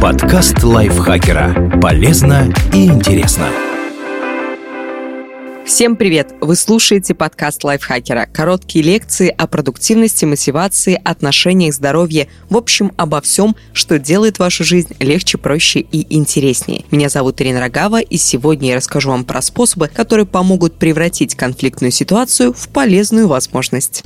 Подкаст лайфхакера. Полезно и интересно. Всем привет! Вы слушаете подкаст лайфхакера. Короткие лекции о продуктивности, мотивации, отношениях, здоровье. В общем, обо всем, что делает вашу жизнь легче, проще и интереснее. Меня зовут Ирина Рогава, и сегодня я расскажу вам про способы, которые помогут превратить конфликтную ситуацию в полезную возможность.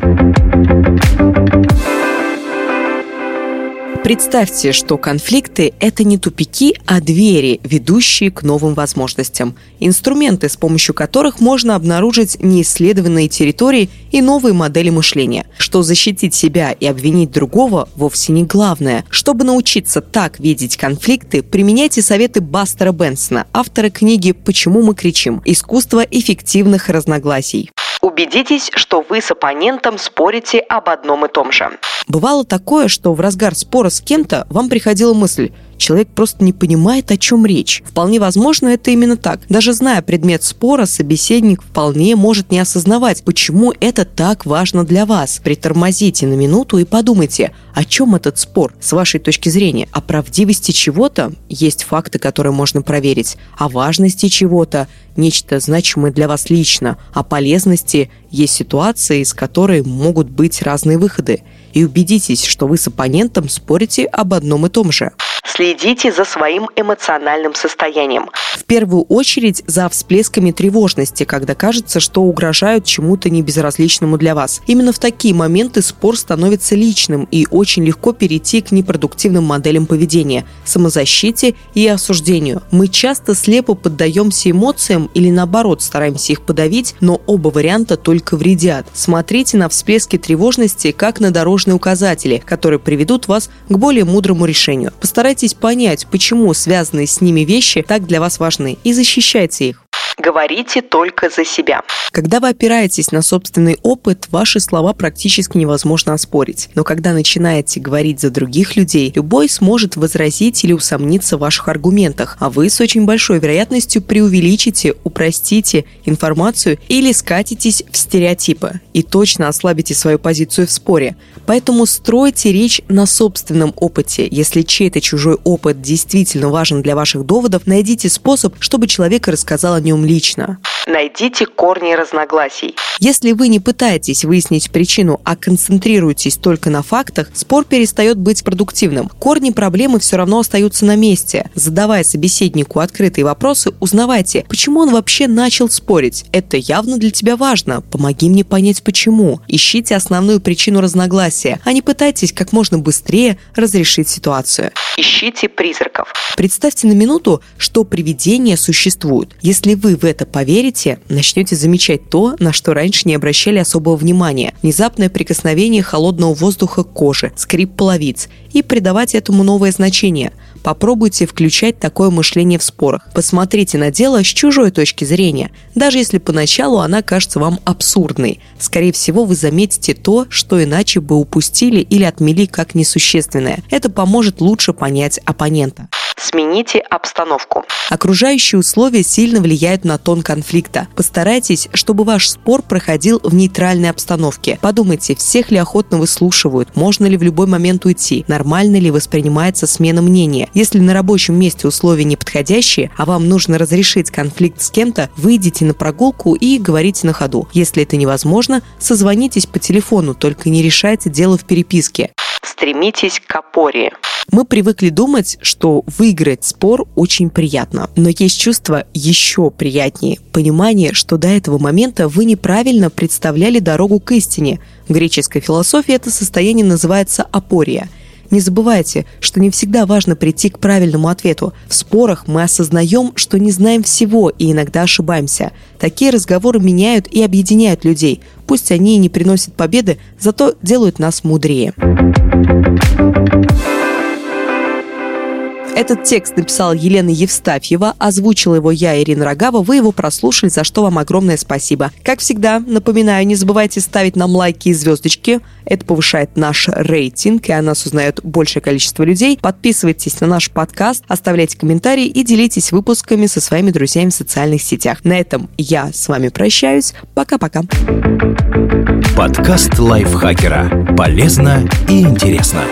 Представьте, что конфликты – это не тупики, а двери, ведущие к новым возможностям. Инструменты, с помощью которых можно обнаружить неисследованные территории и новые модели мышления. Что защитить себя и обвинить другого вовсе не главное. Чтобы научиться так видеть конфликты, применяйте советы Бастера Бенсона, автора книги «Почему мы кричим. Искусство эффективных разногласий». Убедитесь, что вы с оппонентом спорите об одном и том же. Бывало такое, что в разгар спора с кем-то вам приходила мысль – человек просто не понимает, о чем речь. Вполне возможно, это именно так. Даже зная предмет спора, собеседник вполне может не осознавать, почему это так важно для вас. Притормозите на минуту и подумайте, о чем этот спор с вашей точки зрения. О правдивости чего-то есть факты, которые можно проверить. О важности чего-то нечто значимое для вас лично. О полезности есть ситуации, из которой могут быть разные выходы. И убедитесь, что вы с оппонентом спорите об одном и том же. Следите за своим эмоциональным состоянием. В первую очередь за всплесками тревожности, когда кажется, что угрожают чему-то небезразличному для вас. Именно в такие моменты спор становится личным и очень легко перейти к непродуктивным моделям поведения, самозащите и осуждению. Мы часто слепо поддаемся эмоциям или наоборот стараемся их подавить, но оба варианта только вредят. Смотрите на всплески тревожности как на дорожные указатели, которые приведут вас к более мудрому решению. Постарайтесь понять, почему связанные с ними вещи так для вас важны, и защищайте их. Говорите только за себя. Когда вы опираетесь на собственный опыт, ваши слова практически невозможно оспорить. Но когда начинаете говорить за других людей, любой сможет возразить или усомниться в ваших аргументах, а вы с очень большой вероятностью преувеличите, упростите информацию или скатитесь в стереотипы и точно ослабите свою позицию в споре. Поэтому стройте речь на собственном опыте. Если чей-то чужой опыт действительно важен для ваших доводов, найдите способ, чтобы человек рассказал о нем лично. Найдите корни разногласий. Если вы не пытаетесь выяснить причину, а концентрируетесь только на фактах, спор перестает быть продуктивным. Корни проблемы все равно остаются на месте. Задавая собеседнику открытые вопросы, узнавайте, почему он вообще начал спорить. Это явно для тебя важно. Помоги мне понять, почему. Ищите основную причину разногласия, а не пытайтесь как можно быстрее разрешить ситуацию. Ищите призраков. Представьте на минуту, что привидения существуют. Если вы в это поверите, начнете замечать то, на что раньше не обращали особого внимания. Внезапное прикосновение холодного воздуха к коже, скрип половиц и придавать этому новое значение. Попробуйте включать такое мышление в спорах. Посмотрите на дело с чужой точки зрения, даже если поначалу она кажется вам абсурдной. Скорее всего, вы заметите то, что иначе бы упустили или отмели как несущественное. Это поможет лучше понять оппонента. Смените обстановку. Окружающие условия сильно влияют на тон конфликта. Постарайтесь, чтобы ваш спор проходил в нейтральной обстановке. Подумайте, всех ли охотно выслушивают, можно ли в любой момент уйти, нормально ли воспринимается смена мнения. Если на рабочем месте условия неподходящие, а вам нужно разрешить конфликт с кем-то, выйдите на прогулку и говорите на ходу. Если это невозможно, созвонитесь по телефону, только не решайте дело в переписке. Стремитесь к опоре. Мы привыкли думать, что выиграть спор очень приятно, но есть чувство еще приятнее – понимание, что до этого момента вы неправильно представляли дорогу к истине. В греческой философии это состояние называется апория – не забывайте, что не всегда важно прийти к правильному ответу. В спорах мы осознаем, что не знаем всего и иногда ошибаемся. Такие разговоры меняют и объединяют людей. Пусть они и не приносят победы, зато делают нас мудрее. Этот текст написала Елена Евстафьева, озвучила его я, Ирина Рогава. Вы его прослушали, за что вам огромное спасибо. Как всегда, напоминаю, не забывайте ставить нам лайки и звездочки. Это повышает наш рейтинг, и о нас узнает большее количество людей. Подписывайтесь на наш подкаст, оставляйте комментарии и делитесь выпусками со своими друзьями в социальных сетях. На этом я с вами прощаюсь. Пока-пока. Подкаст лайфхакера. Полезно и интересно.